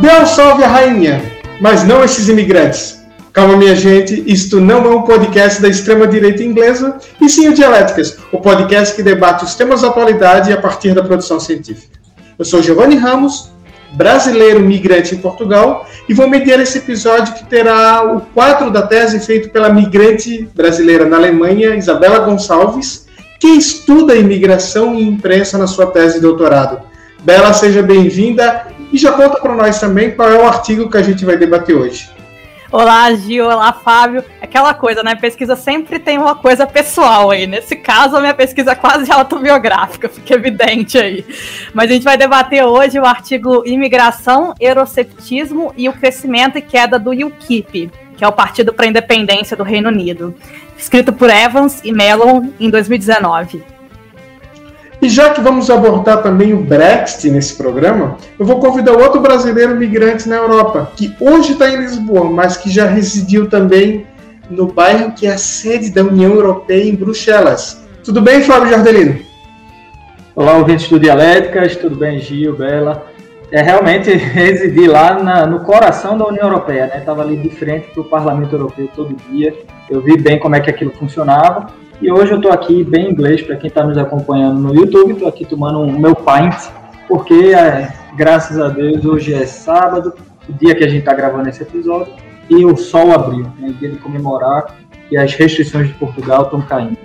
Deus salve a rainha, mas não esses imigrantes. Calma, minha gente, isto não é um podcast da extrema-direita inglesa, e sim o Dialéticas, o podcast que debate os temas da atualidade a partir da produção científica. Eu sou Giovanni Ramos, brasileiro migrante em Portugal, e vou mediar esse episódio que terá o quadro da tese feito pela migrante brasileira na Alemanha, Isabela Gonçalves, que estuda imigração e imprensa na sua tese de doutorado. Bela, seja bem-vinda e já conta para nós também qual é o artigo que a gente vai debater hoje. Olá, Gil. Olá, Fábio. Aquela coisa, né? Pesquisa sempre tem uma coisa pessoal aí. Nesse caso, a minha pesquisa é quase autobiográfica, fica evidente aí. Mas a gente vai debater hoje o artigo Imigração, Euroceptismo e o Crescimento e Queda do UKIP, que é o Partido para a Independência do Reino Unido, escrito por Evans e Mellon em 2019. E já que vamos abordar também o Brexit nesse programa, eu vou convidar outro brasileiro migrante na Europa, que hoje está em Lisboa, mas que já residiu também no bairro que é a sede da União Europeia, em Bruxelas. Tudo bem, Flávio Jardelino? Olá, ouvintes do Dialéticas, tudo bem, Gil, Bela? É realmente residir lá na, no coração da União Europeia, né? Estava ali de frente para o Parlamento Europeu todo dia. Eu vi bem como é que aquilo funcionava e hoje eu estou aqui bem inglês, para quem está nos acompanhando no YouTube, estou aqui tomando o meu pint, porque é, graças a Deus hoje é sábado, o dia que a gente está gravando esse episódio, e o sol abriu, né, dia de comemorar e as restrições de Portugal estão caindo.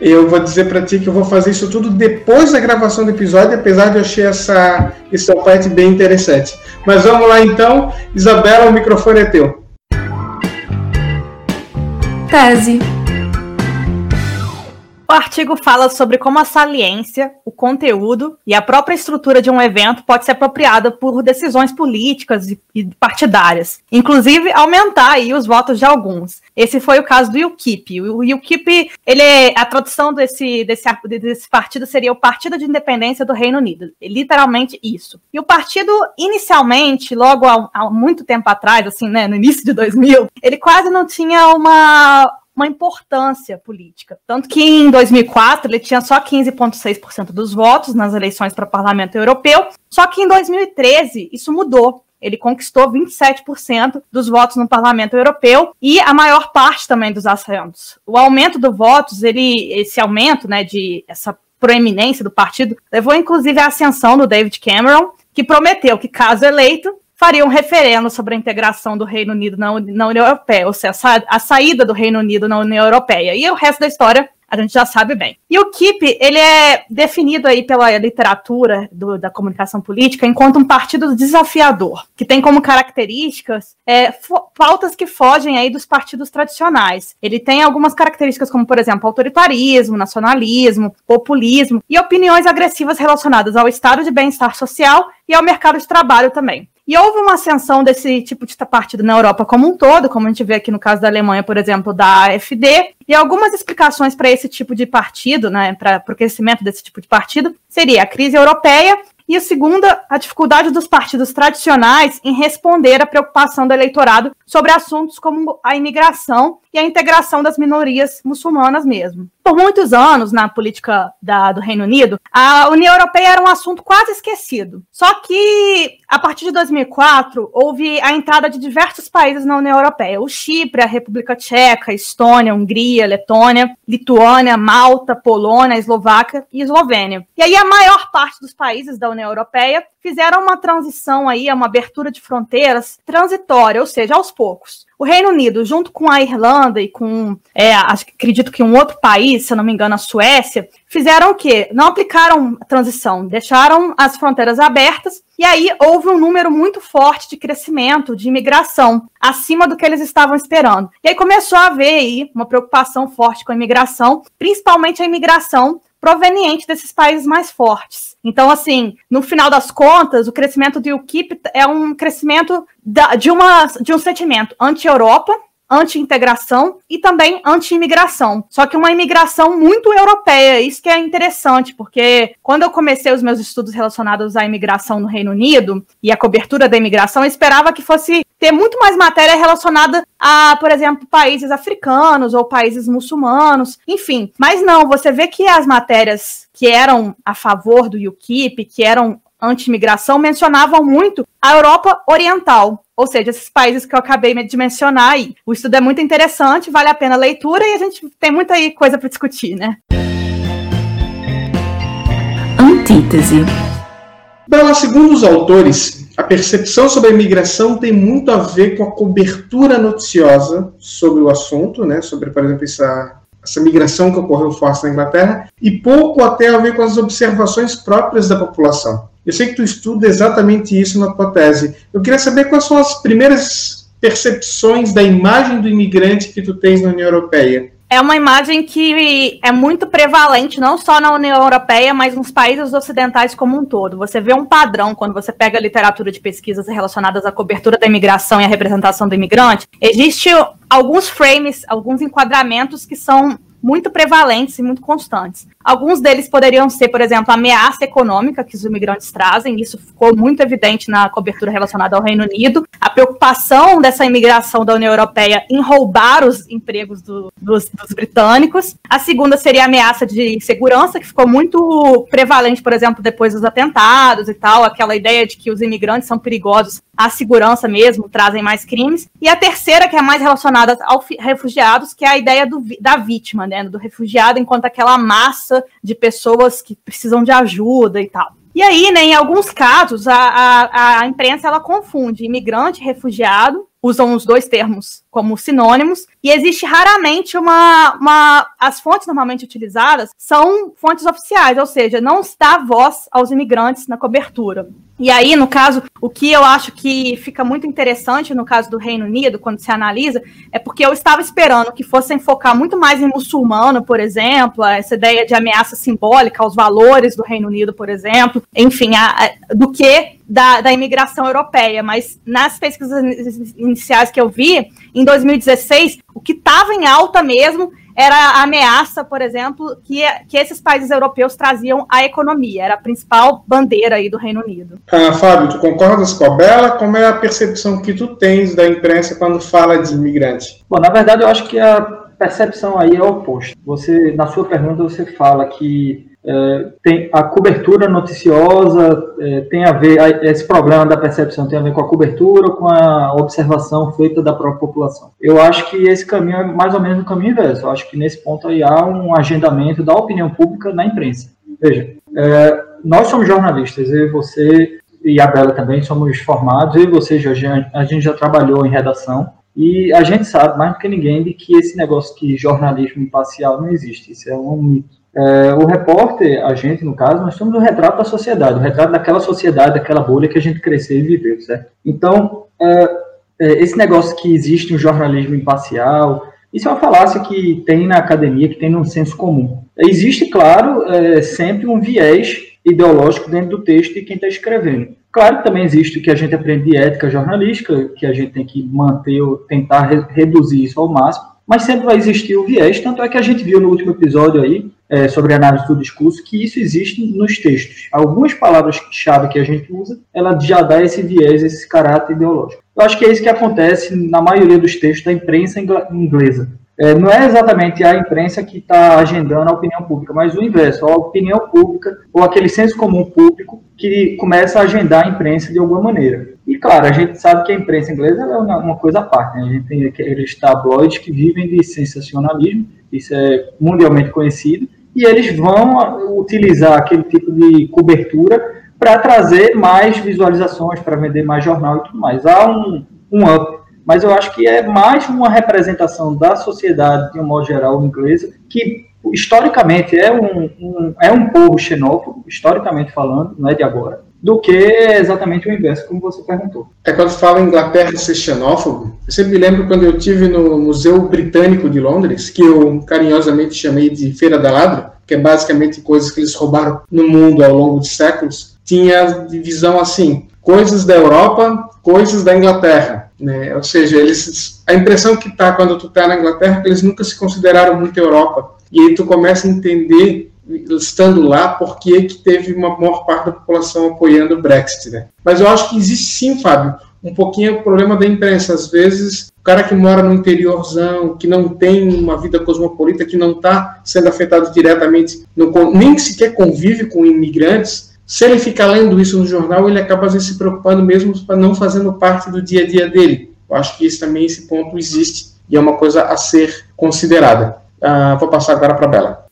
Eu vou dizer para ti que eu vou fazer isso tudo depois da gravação do episódio, apesar de eu achar essa, essa parte bem interessante. Mas vamos lá então, Isabela, o microfone é teu. Tese. O artigo fala sobre como a saliência, o conteúdo e a própria estrutura de um evento pode ser apropriada por decisões políticas e partidárias, inclusive aumentar aí os votos de alguns. Esse foi o caso do UKIP. O UKIP, ele é, a tradução desse, desse, desse partido seria o Partido de Independência do Reino Unido, literalmente isso. E o partido, inicialmente, logo há, há muito tempo atrás, assim, né, no início de 2000, ele quase não tinha uma uma importância política. Tanto que em 2004 ele tinha só 15,6% dos votos nas eleições para o Parlamento Europeu, só que em 2013 isso mudou. Ele conquistou 27% dos votos no Parlamento Europeu e a maior parte também dos assentos. O aumento dos votos, ele, esse aumento, né, de essa proeminência do partido, levou inclusive à ascensão do David Cameron, que prometeu que, caso eleito, faria um referendo sobre a integração do Reino Unido na, na União Europeia, ou seja, a saída do Reino Unido na União Europeia. E o resto da história a gente já sabe bem. E o KIP, ele é definido aí pela literatura do, da comunicação política enquanto um partido desafiador, que tem como características é, pautas que fogem aí dos partidos tradicionais. Ele tem algumas características como, por exemplo, autoritarismo, nacionalismo, populismo e opiniões agressivas relacionadas ao estado de bem-estar social e ao mercado de trabalho também. E houve uma ascensão desse tipo de partido na Europa como um todo, como a gente vê aqui no caso da Alemanha, por exemplo, da AfD, e algumas explicações para esse tipo de partido, né, para o crescimento desse tipo de partido, seria a crise europeia e a segunda, a dificuldade dos partidos tradicionais em responder à preocupação do eleitorado sobre assuntos como a imigração e a integração das minorias muçulmanas mesmo. Por muitos anos, na política da, do Reino Unido, a União Europeia era um assunto quase esquecido. Só que, a partir de 2004, houve a entrada de diversos países na União Europeia. O Chipre, a República Tcheca, Estônia, Hungria, Letônia, Lituânia, Malta, Polônia, Eslováquia e Eslovênia. E aí a maior parte dos países da União Europeia fizeram uma transição aí, uma abertura de fronteiras transitória, ou seja, aos poucos. O Reino Unido, junto com a Irlanda e com, é, acredito que um outro país, se não me engano, a Suécia, fizeram o quê? Não aplicaram a transição, deixaram as fronteiras abertas e aí houve um número muito forte de crescimento, de imigração, acima do que eles estavam esperando. E aí começou a haver aí uma preocupação forte com a imigração, principalmente a imigração proveniente desses países mais fortes. Então, assim, no final das contas, o crescimento do UKIP é um crescimento da, de, uma, de um sentimento anti-Europa, anti-integração e também anti-imigração. Só que uma imigração muito europeia, isso que é interessante, porque quando eu comecei os meus estudos relacionados à imigração no Reino Unido e a cobertura da imigração, eu esperava que fosse ter muito mais matéria relacionada a, por exemplo, países africanos ou países muçulmanos, enfim. Mas não, você vê que as matérias que eram a favor do UKIP, que eram anti-imigração mencionavam muito a Europa Oriental, ou seja, esses países que eu acabei de mencionar aí. O estudo é muito interessante, vale a pena a leitura e a gente tem muita aí coisa para discutir, né? Antítese. Bela, segundo os autores, a percepção sobre a imigração tem muito a ver com a cobertura noticiosa sobre o assunto, né? Sobre, por exemplo, essa essa migração que ocorreu forte na Inglaterra, e pouco até a ver com as observações próprias da população. Eu sei que tu estuda exatamente isso na tua tese. Eu queria saber quais são as primeiras percepções da imagem do imigrante que tu tens na União Europeia é uma imagem que é muito prevalente, não só na União Europeia, mas nos países ocidentais como um todo. Você vê um padrão quando você pega a literatura de pesquisas relacionadas à cobertura da imigração e à representação do imigrante. Existe alguns frames, alguns enquadramentos que são muito prevalentes e muito constantes. Alguns deles poderiam ser, por exemplo, a ameaça econômica que os imigrantes trazem, isso ficou muito evidente na cobertura relacionada ao Reino Unido, a preocupação dessa imigração da União Europeia em roubar os empregos do, dos, dos, britânicos. A segunda seria a ameaça de segurança, que ficou muito prevalente, por exemplo, depois dos atentados e tal, aquela ideia de que os imigrantes são perigosos à segurança mesmo, trazem mais crimes. E a terceira, que é mais relacionada aos refugiados, que é a ideia do, da vítima, né, do refugiado enquanto aquela massa de pessoas que precisam de ajuda e tal. E aí, né, em alguns casos, a, a, a imprensa ela confunde imigrante refugiado, usam os dois termos como sinônimos, e existe raramente uma, uma. As fontes normalmente utilizadas são fontes oficiais, ou seja, não dá voz aos imigrantes na cobertura. E aí, no caso, o que eu acho que fica muito interessante no caso do Reino Unido, quando se analisa, é porque eu estava esperando que fossem focar muito mais em muçulmano, por exemplo, essa ideia de ameaça simbólica aos valores do Reino Unido, por exemplo, enfim, a, a, do que da, da imigração europeia. Mas nas pesquisas iniciais que eu vi, em 2016, o que estava em alta mesmo era a ameaça, por exemplo, que, que esses países europeus traziam à economia. Era a principal bandeira aí do Reino Unido. Ah, Fábio, tu concordas com a Bela? Como é a percepção que tu tens da imprensa quando fala de imigrante? Bom, na verdade, eu acho que a percepção aí é o oposto. Você, na sua pergunta, você fala que é, tem a cobertura noticiosa é, tem a ver esse problema da percepção tem a ver com a cobertura com a observação feita da própria população. Eu acho que esse caminho é mais ou menos o caminho inverso. Eu acho que nesse ponto aí há um agendamento da opinião pública na imprensa. Veja é, nós somos jornalistas eu e você e a Bela também somos formados eu e você Jorge, a gente já trabalhou em redação e a gente sabe mais do que ninguém de que esse negócio que jornalismo imparcial não existe. Isso é um mito é, o repórter, a gente, no caso, nós somos o retrato da sociedade, o retrato daquela sociedade, daquela bolha que a gente cresceu e viveu, certo? Então, é, é, esse negócio que existe um jornalismo imparcial, isso é uma falácia que tem na academia, que tem no senso comum. Existe, claro, é, sempre um viés ideológico dentro do texto de quem está escrevendo. Claro que também existe o que a gente aprende de ética jornalística, que a gente tem que manter, ou tentar re reduzir isso ao máximo, mas sempre vai existir o viés, tanto é que a gente viu no último episódio aí, é, sobre análise do discurso, que isso existe nos textos. Algumas palavras-chave que a gente usa, ela já dá esse viés, esse caráter ideológico. Eu acho que é isso que acontece na maioria dos textos da imprensa inglesa. É, não é exatamente a imprensa que está agendando a opinião pública, mas o inverso, a opinião pública ou aquele senso comum público que começa a agendar a imprensa de alguma maneira. E claro, a gente sabe que a imprensa inglesa é uma, uma coisa à parte, né? a gente tem aqueles tabloides que vivem de sensacionalismo, isso é mundialmente conhecido, e eles vão utilizar aquele tipo de cobertura para trazer mais visualizações, para vender mais jornal e tudo mais. Há um, um up, mas eu acho que é mais uma representação da sociedade, de um modo geral, inglesa, que historicamente é um, um, é um povo xenófobo, historicamente falando, não é de agora, do que exatamente o inverso, como você perguntou. É quando fala em Inglaterra ser xenófobo, eu sempre me lembro quando eu tive no Museu Britânico de Londres, que eu carinhosamente chamei de Feira da Ladra, que é basicamente coisas que eles roubaram no mundo ao longo de séculos, tinha divisão assim, coisas da Europa, coisas da Inglaterra. Né? Ou seja, eles, a impressão que tá quando tu está na Inglaterra é que eles nunca se consideraram muito Europa. E aí tu começa a entender estando lá, porque que teve uma maior parte da população apoiando o Brexit. Né? Mas eu acho que existe sim, Fábio, um pouquinho o problema da imprensa. Às vezes, o cara que mora no interiorzão, que não tem uma vida cosmopolita, que não está sendo afetado diretamente, não, nem sequer convive com imigrantes, se ele fica lendo isso no jornal, ele acaba às vezes se preocupando mesmo para não fazendo parte do dia a dia dele. Eu acho que esse, também esse ponto existe e é uma coisa a ser considerada. Uh, vou passar agora para a Bela.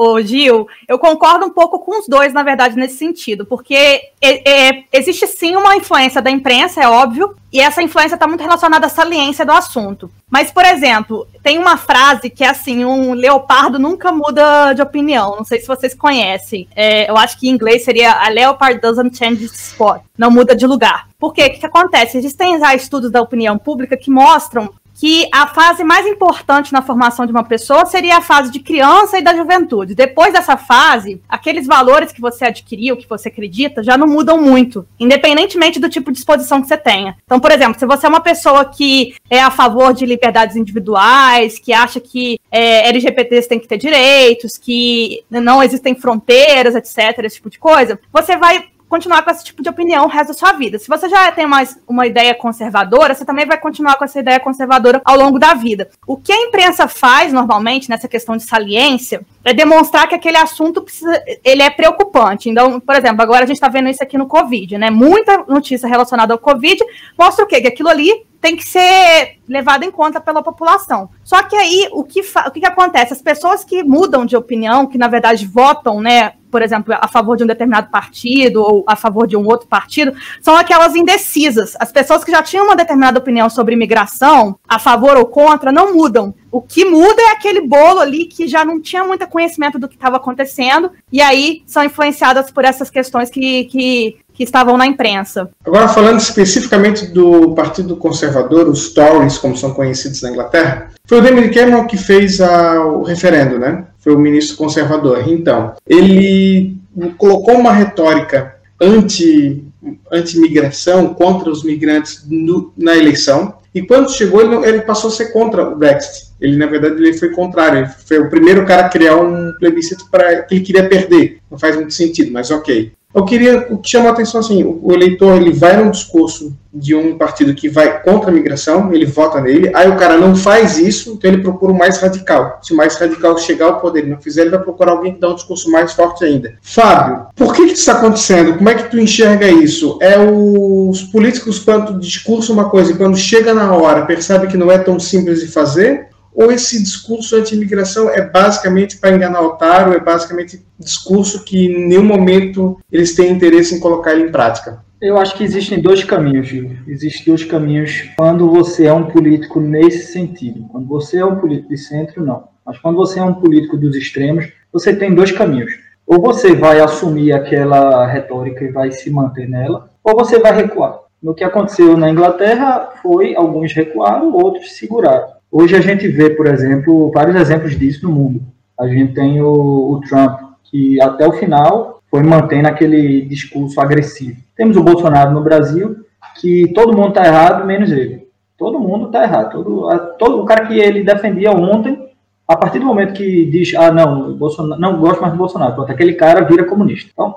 Ô, Gil, eu concordo um pouco com os dois, na verdade, nesse sentido, porque é, é, existe sim uma influência da imprensa, é óbvio, e essa influência está muito relacionada à saliência do assunto. Mas, por exemplo, tem uma frase que é assim: um leopardo nunca muda de opinião. Não sei se vocês conhecem. É, eu acho que em inglês seria a leopard doesn't change spot. Não muda de lugar. Por quê? O que, que acontece? Existem já estudos da opinião pública que mostram que a fase mais importante na formação de uma pessoa seria a fase de criança e da juventude. Depois dessa fase, aqueles valores que você adquiriu, que você acredita, já não mudam muito, independentemente do tipo de exposição que você tenha. Então, por exemplo, se você é uma pessoa que é a favor de liberdades individuais, que acha que é, LGBTs têm que ter direitos, que não existem fronteiras, etc., esse tipo de coisa, você vai continuar com esse tipo de opinião o resto da sua vida. Se você já tem mais uma ideia conservadora, você também vai continuar com essa ideia conservadora ao longo da vida. O que a imprensa faz normalmente nessa questão de saliência é demonstrar que aquele assunto precisa, ele é preocupante. Então, por exemplo, agora a gente está vendo isso aqui no Covid, né? Muita notícia relacionada ao Covid mostra o quê? Que aquilo ali tem que ser levado em conta pela população. Só que aí o que, o que, que acontece? As pessoas que mudam de opinião, que na verdade votam, né, por exemplo, a favor de um determinado partido ou a favor de um outro partido, são aquelas indecisas. As pessoas que já tinham uma determinada opinião sobre imigração, a favor ou contra, não mudam. O que muda é aquele bolo ali que já não tinha muito conhecimento do que estava acontecendo, e aí são influenciadas por essas questões que, que, que estavam na imprensa. Agora, falando especificamente do Partido Conservador, os Tories, como são conhecidos na Inglaterra, foi o David Cameron que fez a, o referendo, né? Foi o ministro conservador. Então, ele colocou uma retórica anti anti-migração contra os migrantes no, na eleição e quando chegou ele, ele, passou a ser contra o Brexit ele na verdade ele foi contrário ele foi o primeiro cara a criar um plebiscito para que ele queria perder não faz muito sentido mas ok eu queria, o que chama a atenção assim, o, eleitor ele vai num discurso de um partido que vai contra a migração, ele vota nele, aí o cara não faz isso, então ele procura o mais radical. Se o mais radical chegar ao poder e não fizer, ele vai procurar alguém que dá um discurso mais forte ainda. Fábio, por que, que isso está acontecendo? Como é que tu enxerga isso? É os políticos, quando discurso uma coisa e quando chega na hora percebe que não é tão simples de fazer? Ou esse discurso anti-imigração é basicamente para enganar o otário, é basicamente discurso que em nenhum momento eles têm interesse em colocar ele em prática? Eu acho que existem dois caminhos, Gil. Existem dois caminhos quando você é um político nesse sentido. Quando você é um político de centro, não. Mas quando você é um político dos extremos, você tem dois caminhos. Ou você vai assumir aquela retórica e vai se manter nela, ou você vai recuar. No que aconteceu na Inglaterra foi alguns recuaram, outros seguraram. Hoje a gente vê, por exemplo, vários exemplos disso no mundo. A gente tem o, o Trump, que até o final foi mantendo aquele discurso agressivo. Temos o Bolsonaro no Brasil, que todo mundo está errado, menos ele. Todo mundo está errado. Todo, todo, o cara que ele defendia ontem, a partir do momento que diz, ah, não, Bolsonaro, não gosto mais do Bolsonaro, pronto, aquele cara vira comunista. Então,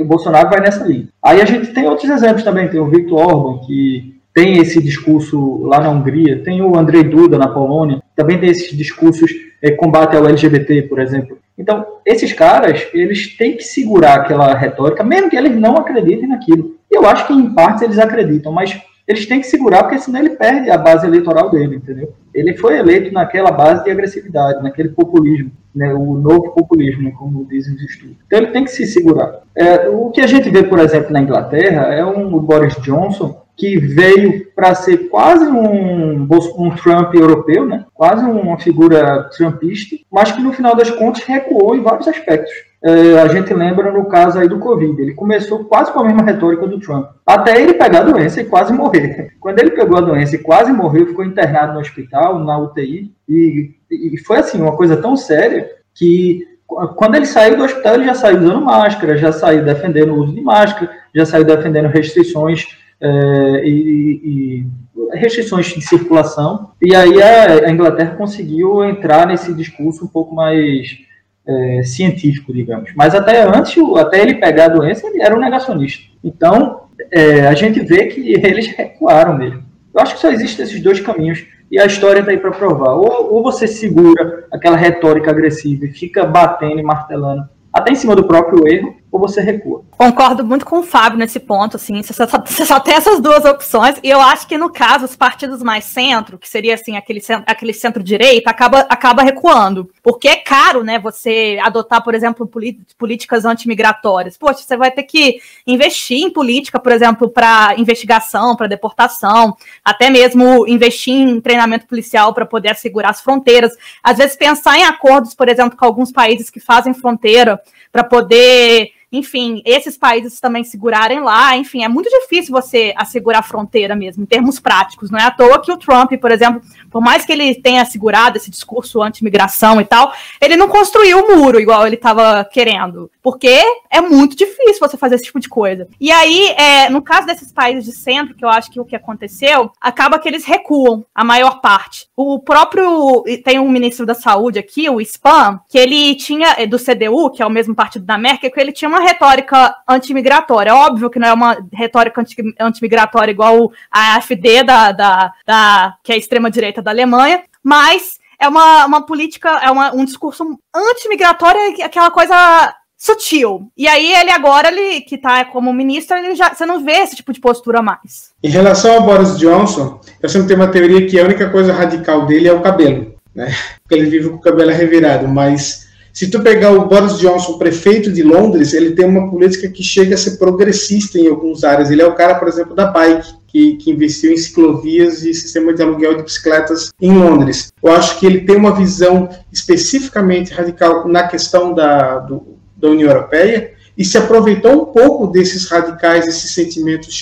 o Bolsonaro vai nessa linha. Aí a gente tem outros exemplos também. Tem o Victor Orban, que tem esse discurso lá na Hungria, tem o Andrei Duda na Polônia, também tem esses discursos é, combate ao LGBT, por exemplo. Então, esses caras, eles têm que segurar aquela retórica, mesmo que eles não acreditem naquilo. Eu acho que, em partes, eles acreditam, mas eles têm que segurar, porque senão ele perde a base eleitoral dele, entendeu? Ele foi eleito naquela base de agressividade, naquele populismo, né, o novo populismo, como dizem os estudos. Então ele tem que se segurar. É, o que a gente vê, por exemplo, na Inglaterra, é um Boris Johnson que veio para ser quase um, um Trump europeu, né? quase uma figura trumpista, mas que no final das contas recuou em vários aspectos. É, a gente lembra no caso aí do Covid, ele começou quase com a mesma retórica do Trump, até ele pegar a doença e quase morrer. Quando ele pegou a doença e quase morreu, ficou internado no hospital, na UTI, e, e foi assim, uma coisa tão séria que quando ele saiu do hospital, ele já saiu usando máscara, já saiu defendendo o uso de máscara, já saiu defendendo restrições é, e, e, restrições de circulação. E aí a, a, Inglaterra conseguiu entrar nesse discurso um pouco mais é, científico, digamos. Mas até antes, até ele pegar a doença, ele era um negacionista. Então, é, a gente vê que eles recuaram mesmo. Eu acho que só existem esses dois caminhos e a história está aí para provar. Ou, ou você segura aquela retórica agressiva e fica batendo e martelando até em cima do próprio erro, ou você recua. Concordo muito com o Fábio nesse ponto, assim, você só, você só tem essas duas opções, e eu acho que no caso, os partidos mais centro, que seria assim, aquele, aquele centro-direita, acaba, acaba recuando. Porque é caro, né, você adotar, por exemplo, políticas antimigratórias. Poxa, você vai ter que investir em política, por exemplo, para investigação, para deportação, até mesmo investir em treinamento policial para poder assegurar as fronteiras. Às vezes pensar em acordos, por exemplo, com alguns países que fazem fronteira para poder enfim, esses países também segurarem lá, enfim, é muito difícil você assegurar a fronteira mesmo, em termos práticos. Não é à toa que o Trump, por exemplo, por mais que ele tenha assegurado esse discurso anti-imigração e tal, ele não construiu o muro igual ele estava querendo, porque é muito difícil você fazer esse tipo de coisa. E aí, é, no caso desses países de centro, que eu acho que o que aconteceu, acaba que eles recuam, a maior parte. O próprio, tem um ministro da saúde aqui, o Spam, que ele tinha, do CDU, que é o mesmo partido da Merkel, que ele tinha uma retórica antimigratória. Óbvio que não é uma retórica antimigratória igual a AfD, da, da, da, que é a extrema-direita da Alemanha, mas é uma, uma política, é uma, um discurso antimigratório, aquela coisa sutil. E aí ele agora, ele que está como ministro, ele já, você não vê esse tipo de postura mais. Em relação ao Boris Johnson, eu sempre tenho uma teoria que a única coisa radical dele é o cabelo, né? Porque ele vive com o cabelo revirado, mas se tu pegar o Boris Johnson, prefeito de Londres, ele tem uma política que chega a ser progressista em algumas áreas. Ele é o cara, por exemplo, da bike, que, que, investiu em ciclovias e sistema de aluguel de bicicletas em Londres. Eu acho que ele tem uma visão especificamente radical na questão da, do, da União Europeia e se aproveitou um pouco desses radicais, esses sentimentos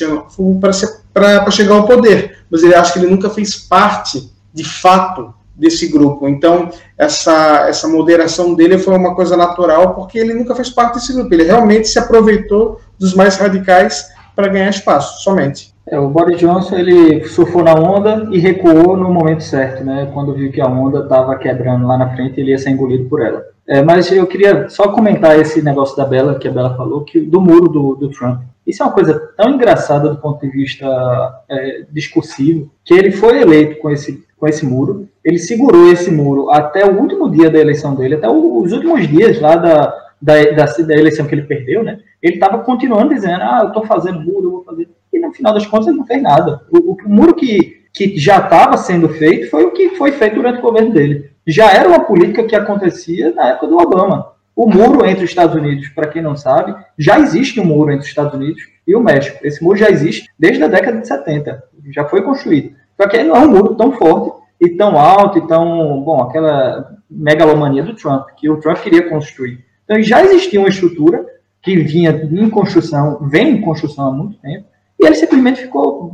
para chegar ao poder. Mas ele acha que ele nunca fez parte, de fato, desse grupo. Então, essa, essa moderação dele foi uma coisa natural, porque ele nunca fez parte desse grupo. Ele realmente se aproveitou dos mais radicais para ganhar espaço, somente. É, o Boris Johnson ele surfou na onda e recuou no momento certo, né? Quando viu que a onda estava quebrando lá na frente, ele ia ser engolido por ela. É, mas eu queria só comentar esse negócio da Bela, que a Bela falou, que do muro do, do Trump. Isso é uma coisa tão engraçada do ponto de vista é, discursivo, que ele foi eleito com esse com esse muro. Ele segurou esse muro até o último dia da eleição dele, até os últimos dias lá da, da, da, da eleição que ele perdeu, né? Ele estava continuando dizendo, ah, eu estou fazendo muro, eu vou fazer. E no final das contas ele não fez nada. O, o, o muro que, que já estava sendo feito foi o que foi feito durante o governo dele. Já era uma política que acontecia na época do Obama. O muro entre os Estados Unidos, para quem não sabe, já existe um muro entre os Estados Unidos e o México. Esse muro já existe desde a década de 70, já foi construído. Só que não é um muro tão forte e tão alto e tão, bom, aquela megalomania do Trump, que o Trump queria construir. Então já existia uma estrutura que vinha em construção, vem em construção há muito tempo, e ele simplesmente ficou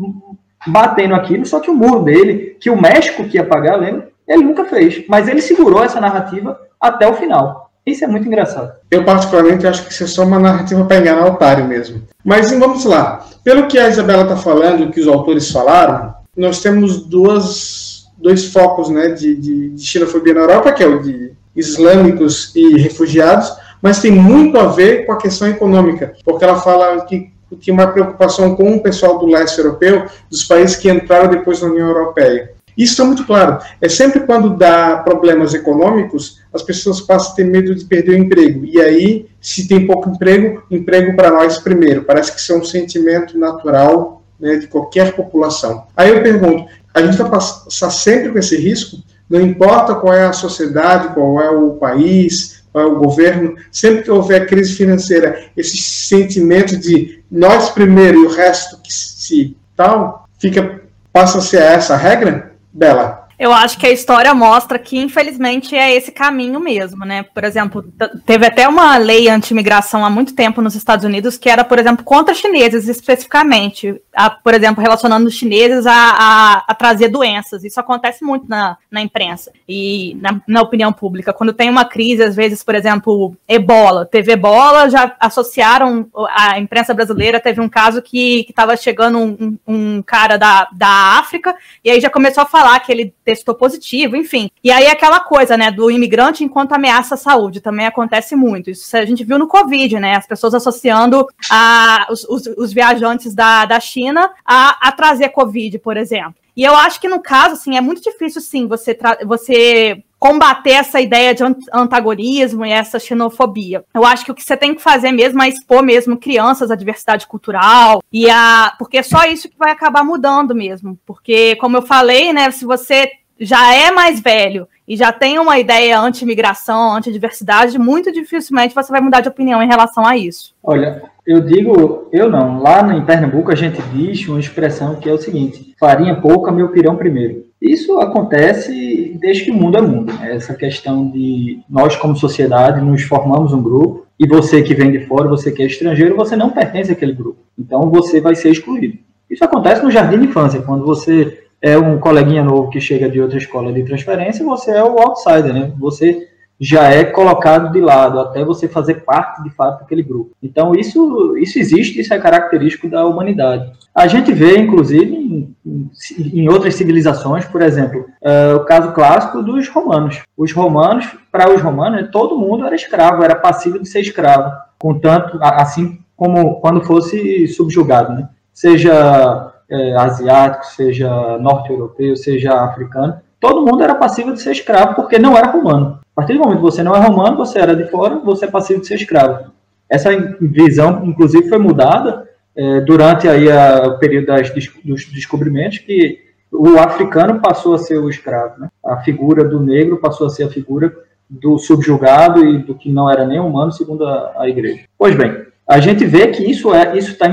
batendo aquilo, só que o muro dele, que o México que ia pagar, lembra? Ele nunca fez. Mas ele segurou essa narrativa até o final. Isso é muito engraçado. Eu, particularmente, acho que isso é só uma narrativa para enganar o otário mesmo. Mas vamos lá. Pelo que a Isabela está falando, que os autores falaram, nós temos duas, dois focos né, de, de, de xenofobia na Europa, que é o de islâmicos e refugiados, mas tem muito a ver com a questão econômica, porque ela fala que tinha uma preocupação com o pessoal do leste europeu, dos países que entraram depois na União Europeia. Isso está muito claro. É sempre quando dá problemas econômicos, as pessoas passam a ter medo de perder o emprego. E aí, se tem pouco emprego, emprego para nós primeiro. Parece que isso é um sentimento natural né, de qualquer população. Aí eu pergunto, a gente vai passar sempre com esse risco? Não importa qual é a sociedade, qual é o país, qual é o governo, sempre que houver crise financeira, esse sentimento de nós primeiro e o resto que se tal, fica, passa a ser essa regra? Bela. Eu acho que a história mostra que, infelizmente, é esse caminho mesmo, né? Por exemplo, teve até uma lei anti-imigração há muito tempo nos Estados Unidos que era, por exemplo, contra chineses especificamente. A, por exemplo, relacionando os chineses a, a, a, trazer doenças. Isso acontece muito na, na imprensa e na, na, opinião pública. Quando tem uma crise, às vezes, por exemplo, ebola. Teve ebola, já associaram a imprensa brasileira. Teve um caso que estava chegando um, um, cara da, da África e aí já começou a falar que ele testou positivo, enfim. E aí aquela coisa, né, do imigrante enquanto ameaça a saúde, também acontece muito. Isso a gente viu no Covid, né, as pessoas associando a, os, os, os viajantes da, da China a, a trazer Covid, por exemplo. E eu acho que no caso, assim, é muito difícil, sim, você, você combater essa ideia de antagonismo e essa xenofobia. Eu acho que o que você tem que fazer mesmo é expor mesmo crianças à diversidade cultural e a porque é só isso que vai acabar mudando mesmo, porque como eu falei, né, se você já é mais velho e já tem uma ideia anti-imigração, anti-diversidade, muito dificilmente você vai mudar de opinião em relação a isso. Olha, eu digo, eu não. Lá em Pernambuco a gente diz uma expressão que é o seguinte: farinha pouca, meu pirão primeiro. Isso acontece desde que o mundo é mundo. Né? Essa questão de nós, como sociedade, nos formamos um grupo e você que vem de fora, você que é estrangeiro, você não pertence àquele grupo. Então você vai ser excluído. Isso acontece no jardim de infância, quando você é um coleguinha novo que chega de outra escola de transferência, você é o outsider, né? Você já é colocado de lado até você fazer parte de fato daquele grupo. Então isso isso existe, isso é característico da humanidade. A gente vê, inclusive, em, em outras civilizações, por exemplo, uh, o caso clássico dos romanos. Os romanos, para os romanos, né, todo mundo era escravo, era passivo de ser escravo, contanto assim como quando fosse subjugado, né? Seja é, asiático, seja norte-europeu, seja africano, todo mundo era passivo de ser escravo porque não era romano. A partir do momento que você não é romano, você era de fora, você é passivo de ser escravo. Essa visão, inclusive, foi mudada é, durante aí a, o período das, dos descobrimentos, que o africano passou a ser o escravo. Né? A figura do negro passou a ser a figura do subjugado e do que não era nem humano, segundo a, a igreja. Pois bem, a gente vê que isso é isso está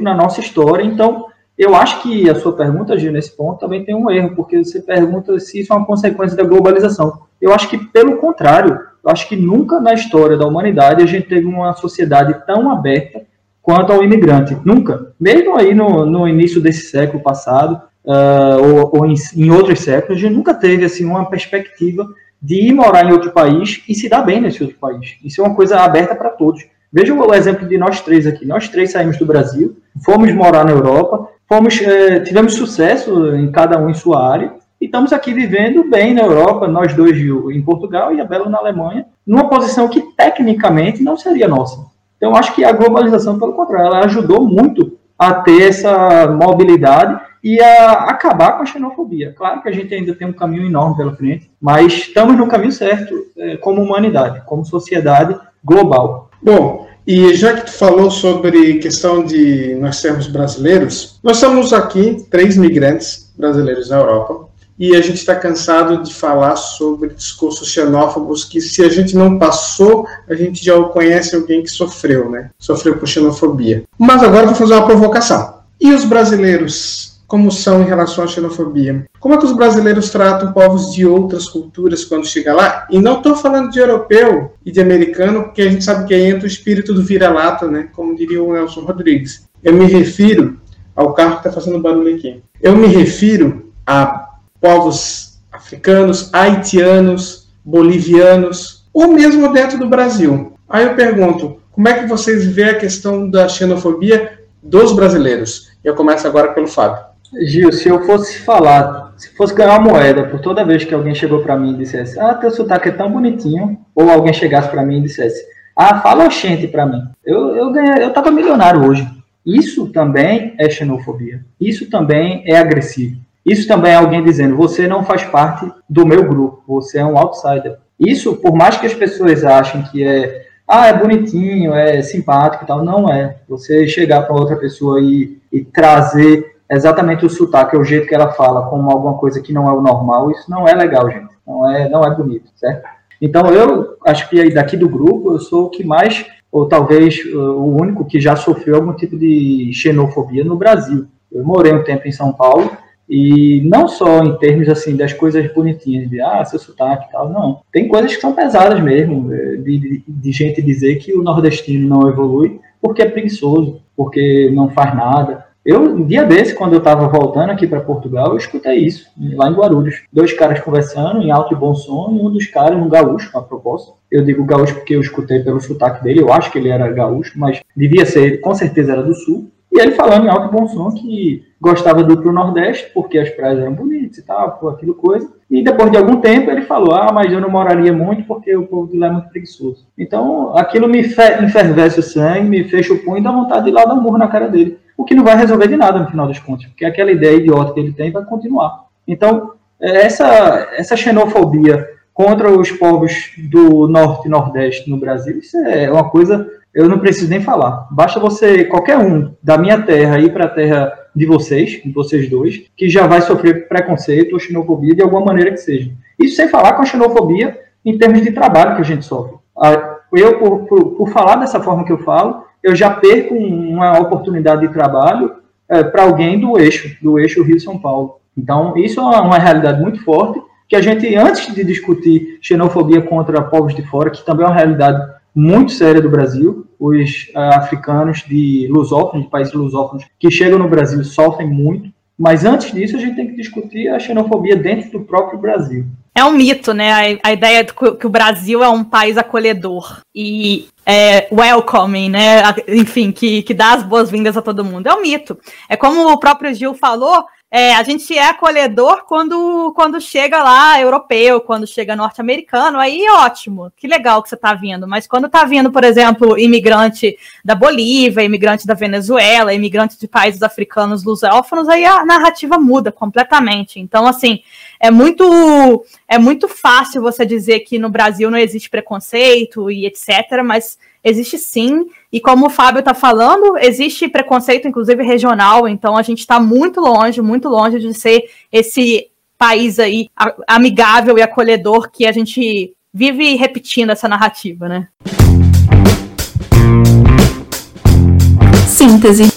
na nossa história, então eu acho que a sua pergunta, Gil, nesse ponto também tem um erro, porque você pergunta se isso é uma consequência da globalização. Eu acho que, pelo contrário, eu acho que nunca na história da humanidade a gente teve uma sociedade tão aberta quanto ao imigrante. Nunca. Mesmo aí no, no início desse século passado, uh, ou, ou em, em, outros séculos, a gente nunca teve assim, uma perspectiva de ir morar em outro país e se dar bem nesse outro país. Isso é uma coisa aberta para todos. Veja o exemplo de nós três aqui. Nós três saímos do Brasil, fomos morar na Europa, fomos, é, tivemos sucesso em cada um em sua área e estamos aqui vivendo bem na Europa, nós dois em Portugal e a Bela na Alemanha, numa posição que tecnicamente não seria nossa. Então, acho que a globalização, pelo contrário, ela ajudou muito a ter essa mobilidade e a acabar com a xenofobia. Claro que a gente ainda tem um caminho enorme pela frente, mas estamos no caminho certo é, como humanidade, como sociedade global. Bom, e já que tu falou sobre questão de nós sermos brasileiros, nós somos aqui três migrantes brasileiros na Europa e a gente está cansado de falar sobre discursos xenófobos que se a gente não passou, a gente já conhece alguém que sofreu, né? Sofreu por xenofobia. Mas agora vou fazer uma provocação. E os brasileiros como são em relação à xenofobia. Como é que os brasileiros tratam povos de outras culturas quando chega lá? E não estou falando de europeu e de americano, porque a gente sabe que aí entra o espírito do vira-lata, né? Como diria o Nelson Rodrigues. Eu me refiro ao carro que está fazendo barulho aqui. Eu me refiro a povos africanos, haitianos, bolivianos, ou mesmo dentro do Brasil. Aí eu pergunto, como é que vocês veem a questão da xenofobia dos brasileiros? Eu começo agora pelo Fábio. Gil, se eu fosse falar, se fosse ganhar uma moeda por toda vez que alguém chegou para mim e dissesse, ah, teu sotaque é tão bonitinho, ou alguém chegasse para mim e dissesse, ah, fala oxente para mim, eu, eu, ganhei, eu tava milionário hoje. Isso também é xenofobia. Isso também é agressivo. Isso também é alguém dizendo, você não faz parte do meu grupo, você é um outsider. Isso, por mais que as pessoas achem que é, ah, é bonitinho, é simpático e tal, não é. Você chegar para outra pessoa e, e trazer exatamente o sotaque, o jeito que ela fala, como alguma coisa que não é o normal, isso não é legal, gente. Não é, não é bonito, certo? Então eu acho que daqui do grupo eu sou o que mais, ou talvez uh, o único que já sofreu algum tipo de xenofobia no Brasil. Eu morei um tempo em São Paulo e não só em termos assim das coisas bonitinhas, de ah, seu sotaque e tal, não. Tem coisas que são pesadas mesmo, eh, de, de gente dizer que o nordestino não evolui porque é preguiçoso, porque não faz nada, eu, um dia desse, quando eu estava voltando aqui para Portugal, eu escutei isso, lá em Guarulhos. Dois caras conversando em alto e bom som, e um dos caras, um gaúcho, a propósito. Eu digo gaúcho porque eu escutei pelo sotaque dele, eu acho que ele era gaúcho, mas devia ser, com certeza era do sul. E ele falando em alto e bom som que gostava do pro Nordeste, porque as praias eram bonitas e tal, aquilo coisa. E depois de algum tempo ele falou, ah, mas eu não moraria muito porque o povo de lá é muito preguiçoso. Então aquilo me enfervece o sangue, me fecha o punho e dá vontade de ir lá dar um murro na cara dele. O que não vai resolver de nada no final das contas, porque aquela ideia idiota que ele tem vai continuar. Então, essa, essa xenofobia contra os povos do Norte e Nordeste no Brasil, isso é uma coisa, eu não preciso nem falar. Basta você, qualquer um da minha terra, ir para a terra de vocês, de vocês dois, que já vai sofrer preconceito ou xenofobia de alguma maneira que seja. Isso sem falar com a xenofobia em termos de trabalho que a gente sofre. Eu, por, por, por falar dessa forma que eu falo, eu já perco uma oportunidade de trabalho é, para alguém do eixo, do eixo Rio-São Paulo. Então, isso é uma, uma realidade muito forte que a gente, antes de discutir xenofobia contra povos de fora, que também é uma realidade muito séria do Brasil, os uh, africanos de lusófonos, de países lusófonos, que chegam no Brasil sofrem muito, mas antes disso a gente tem que discutir a xenofobia dentro do próprio Brasil. É um mito, né? A, a ideia de que o Brasil é um país acolhedor e é, welcoming, né? Enfim, que, que dá as boas-vindas a todo mundo. É um mito. É como o próprio Gil falou, é, a gente é acolhedor quando, quando chega lá europeu, quando chega norte-americano, aí ótimo, que legal que você está vindo. Mas quando está vindo, por exemplo, imigrante da Bolívia, imigrante da Venezuela, imigrante de países africanos lusófonos, aí a narrativa muda completamente. Então, assim, é muito é muito fácil você dizer que no Brasil não existe preconceito e etc., mas existe sim. E como o Fábio está falando, existe preconceito, inclusive regional, então a gente está muito longe, muito longe de ser esse país aí amigável e acolhedor que a gente vive repetindo essa narrativa, né? Síntese.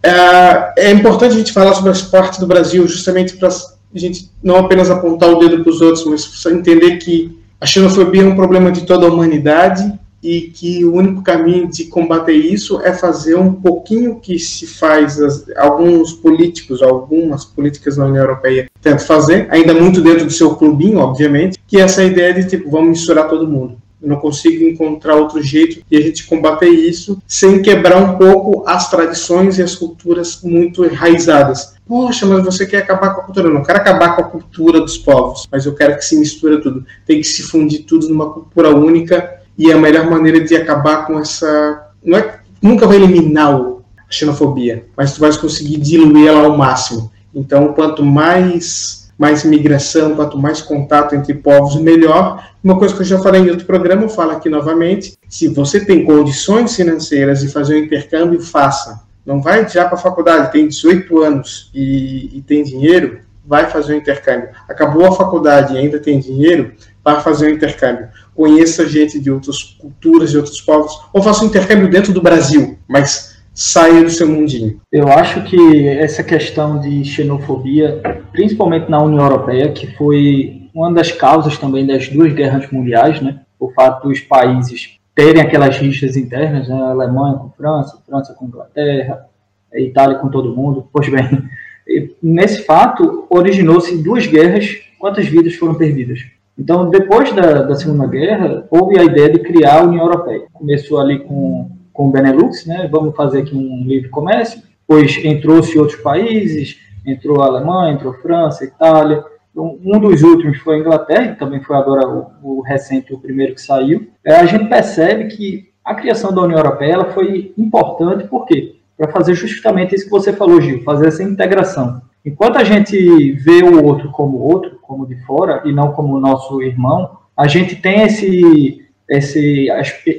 É, é importante a gente falar sobre as partes do Brasil, justamente para a gente não apenas apontar o dedo para os outros, mas entender que a xenofobia é um problema de toda a humanidade e que o único caminho de combater isso é fazer um pouquinho que se faz as, alguns políticos, algumas políticas na União Europeia tentam fazer, ainda muito dentro do seu clubinho, obviamente, que é essa ideia de tipo, vamos misturar todo mundo. Eu não consigo encontrar outro jeito de a gente combater isso sem quebrar um pouco as tradições e as culturas muito enraizadas. Poxa, mas você quer acabar com a cultura? Eu não quero acabar com a cultura dos povos, mas eu quero que se misture tudo. Tem que se fundir tudo numa cultura única e a melhor maneira de acabar com essa. Não é, nunca vai eliminar a xenofobia, mas tu vais conseguir diluir ela ao máximo. Então, quanto mais mais migração, quanto mais contato entre povos, melhor. Uma coisa que eu já falei em outro programa, eu falo aqui novamente: se você tem condições financeiras de fazer um intercâmbio, faça. Não vai já para a faculdade, tem 18 anos e, e tem dinheiro, vai fazer um intercâmbio. Acabou a faculdade e ainda tem dinheiro, vai fazer um intercâmbio conheça gente de outras culturas, de outros povos, ou faça um intercâmbio dentro do Brasil, mas saia do seu mundinho. Eu acho que essa questão de xenofobia, principalmente na União Europeia, que foi uma das causas também das duas guerras mundiais, né? O fato dos países terem aquelas rixas internas, né? Alemanha com França, França com Inglaterra, Itália com todo mundo. Pois bem, nesse fato originou-se duas guerras. Quantas vidas foram perdidas? Então, depois da, da Segunda Guerra, houve a ideia de criar a União Europeia. Começou ali com, com o Benelux, né? vamos fazer aqui um livre comércio, depois entrou-se outros países, entrou a Alemanha, entrou a França, a Itália, um dos últimos foi a Inglaterra, que também foi agora o, o recente, o primeiro que saiu. É, a gente percebe que a criação da União Europeia foi importante, por quê? Para fazer justamente isso que você falou, Gil, fazer essa integração. Enquanto a gente vê o outro como outro, como de fora, e não como nosso irmão, a gente tem esse, esse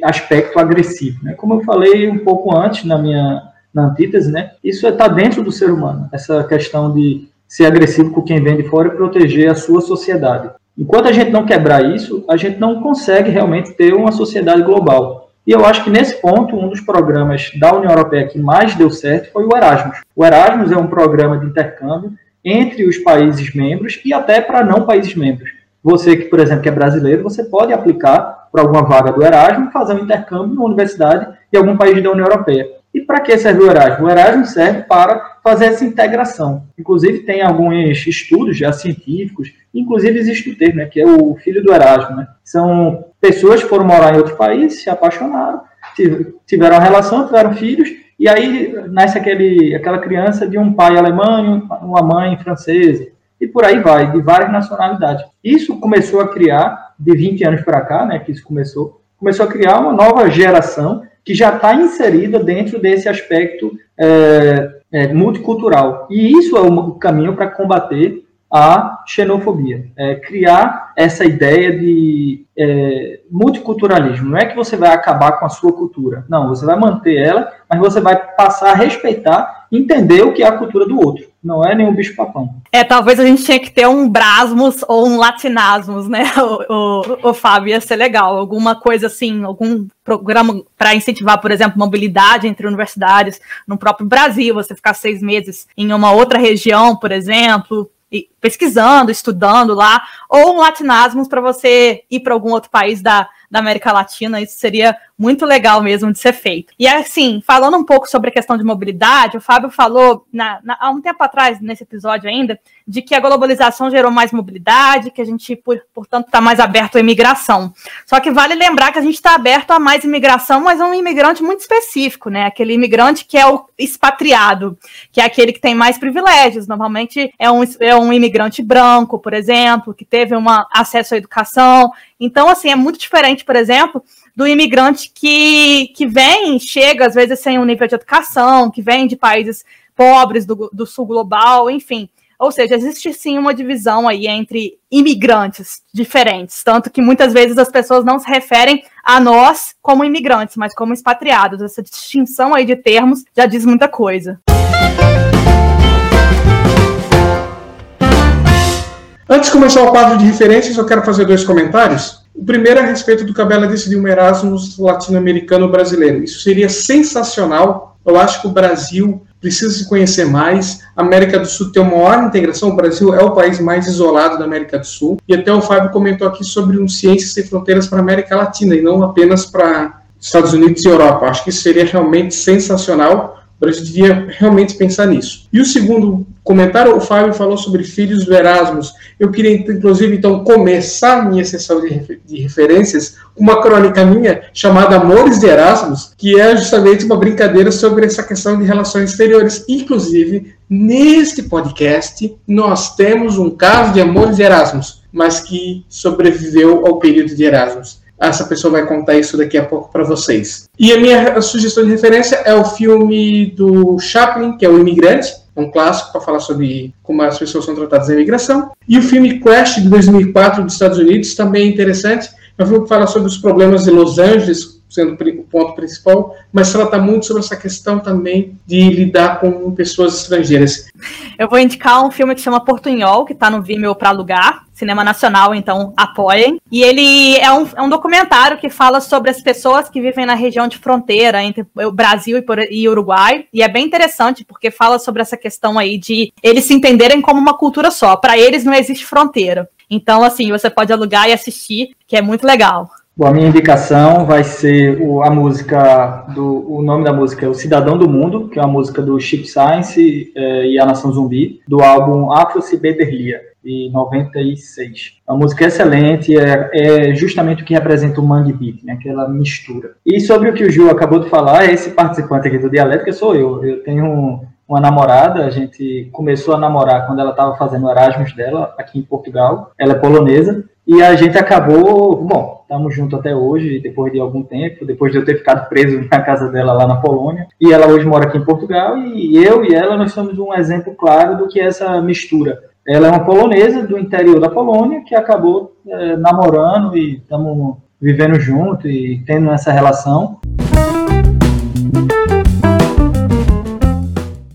aspecto agressivo. Né? Como eu falei um pouco antes na minha na antítese, né? isso está dentro do ser humano, essa questão de ser agressivo com quem vem de fora e proteger a sua sociedade. Enquanto a gente não quebrar isso, a gente não consegue realmente ter uma sociedade global. E eu acho que nesse ponto, um dos programas da União Europeia que mais deu certo foi o Erasmus. O Erasmus é um programa de intercâmbio entre os países membros e até para não países membros. Você que, por exemplo, que é brasileiro, você pode aplicar para alguma vaga do Erasmus, fazer um intercâmbio na universidade de algum país da União Europeia. E para que serve o Erasmus? O Erasmus serve para fazer essa integração. Inclusive, tem alguns estudos já científicos, inclusive existe o termo, né, que é o filho do Erasmus. Né? São pessoas que foram morar em outro país, se apaixonaram, tiveram relação, tiveram filhos, e aí nasce aquele, aquela criança de um pai alemão uma mãe francesa, e por aí vai, de várias nacionalidades. Isso começou a criar, de 20 anos para cá, né, que isso começou, começou a criar uma nova geração que já está inserida dentro desse aspecto é, é, multicultural. E isso é o caminho para combater a xenofobia. É, criar essa ideia de é, multiculturalismo. Não é que você vai acabar com a sua cultura. Não, você vai manter ela, mas você vai passar a respeitar, entender o que é a cultura do outro. Não é nenhum bicho-papão. É, talvez a gente tenha que ter um Brasmus ou um Latinasmus, né, o, o, o Fábio, ia ser legal. Alguma coisa assim, algum programa para incentivar, por exemplo, mobilidade entre universidades no próprio Brasil, você ficar seis meses em uma outra região, por exemplo, pesquisando, estudando lá, ou um latinasmus para você ir para algum outro país da, da América Latina, isso seria muito legal mesmo de ser feito. E assim, falando um pouco sobre a questão de mobilidade, o Fábio falou na, na, há um tempo atrás, nesse episódio ainda, de que a globalização gerou mais mobilidade, que a gente, por, portanto, está mais aberto à imigração. Só que vale lembrar que a gente está aberto a mais imigração, mas é um imigrante muito específico, né? Aquele imigrante que é o expatriado, que é aquele que tem mais privilégios. Normalmente é um, é um imigrante branco, por exemplo, que teve uma, acesso à educação. Então, assim, é muito diferente, por exemplo, do imigrante que, que vem, chega, às vezes, sem um nível de educação, que vem de países pobres do, do sul global, enfim. Ou seja, existe sim uma divisão aí entre imigrantes diferentes, tanto que muitas vezes as pessoas não se referem a nós como imigrantes, mas como expatriados. Essa distinção aí de termos já diz muita coisa. Antes de começar o quadro de referências, eu quero fazer dois comentários. O primeiro é a respeito do Cabela decidir um Erasmus latino-americano brasileiro. Isso seria sensacional. Eu acho que o Brasil precisa se conhecer mais. A América do Sul tem uma maior integração. O Brasil é o país mais isolado da América do Sul. E até o Fábio comentou aqui sobre um Ciências Sem Fronteiras para a América Latina e não apenas para Estados Unidos e Europa. Acho que isso seria realmente sensacional. O Brasil devia realmente pensar nisso. E o segundo comentário, o Fábio falou sobre filhos do Erasmus. Eu queria, inclusive, então, começar minha sessão de, de referências com uma crônica minha chamada Amores de Erasmus, que é justamente uma brincadeira sobre essa questão de relações exteriores. Inclusive, neste podcast, nós temos um caso de Amores de Erasmus, mas que sobreviveu ao período de Erasmus. Essa pessoa vai contar isso daqui a pouco para vocês. E a minha sugestão de referência é o filme do Chaplin, que é O Imigrante, um clássico para falar sobre como as pessoas são tratadas na imigração. E o filme Crash, de 2004, dos Estados Unidos, também é interessante. É um filme que fala sobre os problemas de Los Angeles, sendo o ponto principal, mas trata muito sobre essa questão também de lidar com pessoas estrangeiras. Eu vou indicar um filme que chama Portunhol, que está no Vimeo para alugar, cinema nacional, então apoiem. E ele é um, é um documentário que fala sobre as pessoas que vivem na região de fronteira entre o Brasil e Uruguai, e é bem interessante porque fala sobre essa questão aí de eles se entenderem como uma cultura só. Para eles não existe fronteira. Então, assim, você pode alugar e assistir, que é muito legal. Bom, a minha indicação vai ser o, a música do o nome da música é O Cidadão do Mundo, que é uma música do Chip Science é, e a Nação Zumbi, do álbum Afro Cibederlia, de 96. A música é excelente, é, é justamente o que representa o Mangue Beat, né, aquela mistura. E sobre o que o Gil acabou de falar, esse participante aqui do Dialética sou eu. Eu tenho uma namorada, a gente começou a namorar quando ela estava fazendo o Erasmus dela aqui em Portugal. Ela é polonesa e a gente acabou, bom, estamos juntos até hoje, depois de algum tempo, depois de eu ter ficado preso na casa dela lá na Polônia. E ela hoje mora aqui em Portugal, e eu e ela, nós somos um exemplo claro do que é essa mistura. Ela é uma polonesa do interior da Polônia que acabou é, namorando e estamos vivendo junto e tendo essa relação.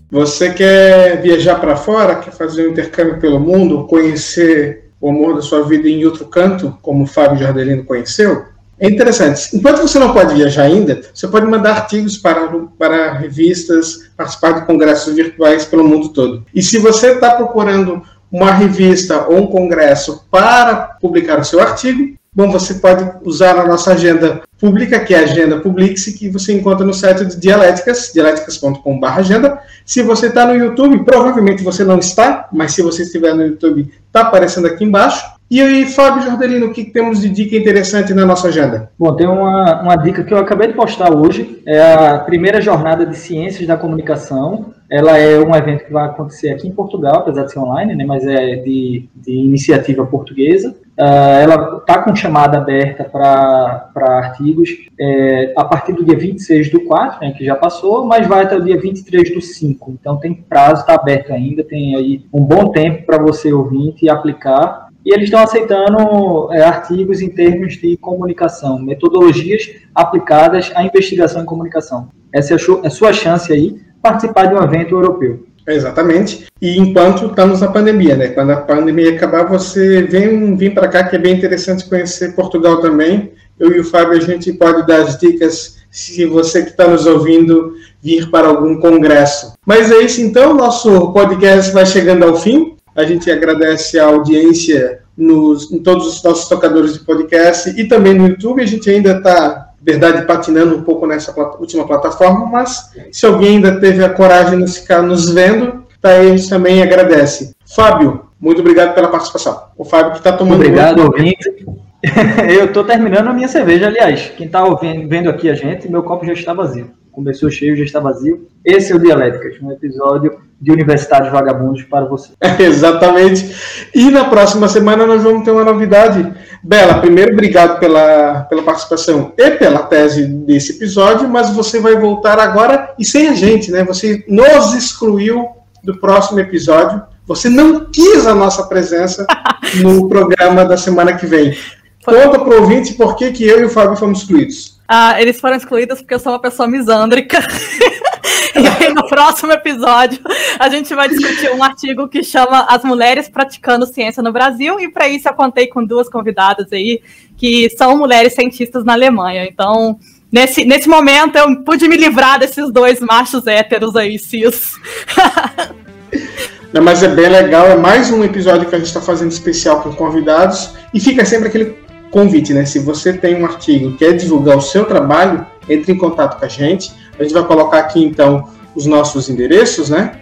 Você quer viajar para fora, quer fazer um intercâmbio pelo mundo, conhecer o amor da sua vida em outro canto, como o Fábio Jardelino conheceu, é interessante. Enquanto você não pode viajar ainda, você pode mandar artigos para, para revistas, participar de congressos virtuais pelo mundo todo. E se você está procurando uma revista ou um congresso para publicar o seu artigo, Bom, você pode usar a nossa agenda pública, que é a agenda Publix, que você encontra no site de Dialéticas, dialéticas.com.br agenda. Se você está no YouTube, provavelmente você não está, mas se você estiver no YouTube, está aparecendo aqui embaixo. E aí, Fábio Jordelino, o que temos de dica interessante na nossa agenda? Bom, tem uma, uma dica que eu acabei de postar hoje, é a primeira jornada de Ciências da Comunicação. Ela é um evento que vai acontecer aqui em Portugal, apesar de ser online, né, mas é de, de iniciativa portuguesa ela está com chamada aberta para artigos é, a partir do dia 26 do 4, né, que já passou, mas vai até o dia 23 do 5. Então tem prazo, está aberto ainda, tem aí um bom tempo para você ouvir e aplicar. E eles estão aceitando é, artigos em termos de comunicação, metodologias aplicadas à investigação em comunicação. Essa é a sua chance aí, participar de um evento europeu. Exatamente. E enquanto estamos na pandemia, né? Quando a pandemia acabar, você vem, vem para cá, que é bem interessante conhecer Portugal também. Eu e o Fábio, a gente pode dar as dicas se você que está nos ouvindo vir para algum congresso. Mas é isso então, nosso podcast vai chegando ao fim. A gente agradece a audiência nos, em todos os nossos tocadores de podcast e também no YouTube. A gente ainda está verdade, patinando um pouco nessa última plataforma, mas se alguém ainda teve a coragem de ficar nos vendo, tá aí, a gente também agradece. Fábio, muito obrigado pela participação. O Fábio que está tomando. Obrigado, ouvinte. Eu estou terminando a minha cerveja, aliás. Quem está vendo aqui a gente, meu copo já está vazio. Começou cheio, já está vazio. Esse é o Dialéticas, um episódio de Universitários Vagabundos para você. Exatamente. E na próxima semana nós vamos ter uma novidade. Bela, primeiro, obrigado pela, pela participação e pela tese desse episódio, mas você vai voltar agora e sem a gente, né? Você nos excluiu do próximo episódio. Você não quis a nossa presença no programa da semana que vem. Conta para o ouvinte por que, que eu e o Fábio fomos excluídos. Ah, eles foram excluídos porque eu sou uma pessoa misândrica. E aí, no próximo episódio, a gente vai discutir um artigo que chama As Mulheres Praticando Ciência no Brasil. E para isso, eu contei com duas convidadas aí, que são mulheres cientistas na Alemanha. Então, nesse, nesse momento, eu pude me livrar desses dois machos héteros aí, cis. Não, mas é bem legal, é mais um episódio que a gente está fazendo especial com convidados. E fica sempre aquele convite, né? Se você tem um artigo quer divulgar o seu trabalho, entre em contato com a gente. A gente vai colocar aqui então os nossos endereços, né?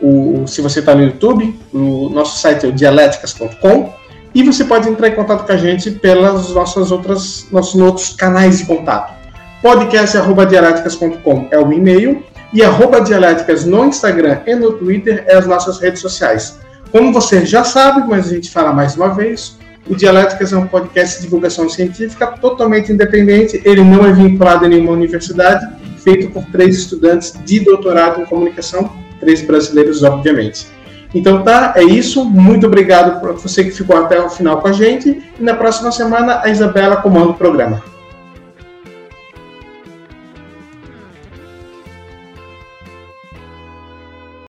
O, se você está no YouTube, o nosso site é dialéticas.com e você pode entrar em contato com a gente pelas nossas outras nossos outros canais de contato. podcast@dialéticas.com é o e-mail e arroba dialéticas no Instagram e no Twitter é as nossas redes sociais. Como você já sabe, mas a gente fala mais uma vez, o Dialéticas é um podcast de divulgação científica totalmente independente, ele não é vinculado a nenhuma universidade, feito por três estudantes de doutorado em comunicação, três brasileiros, obviamente. Então tá, é isso. Muito obrigado por você que ficou até o final com a gente. E na próxima semana a Isabela comanda o programa.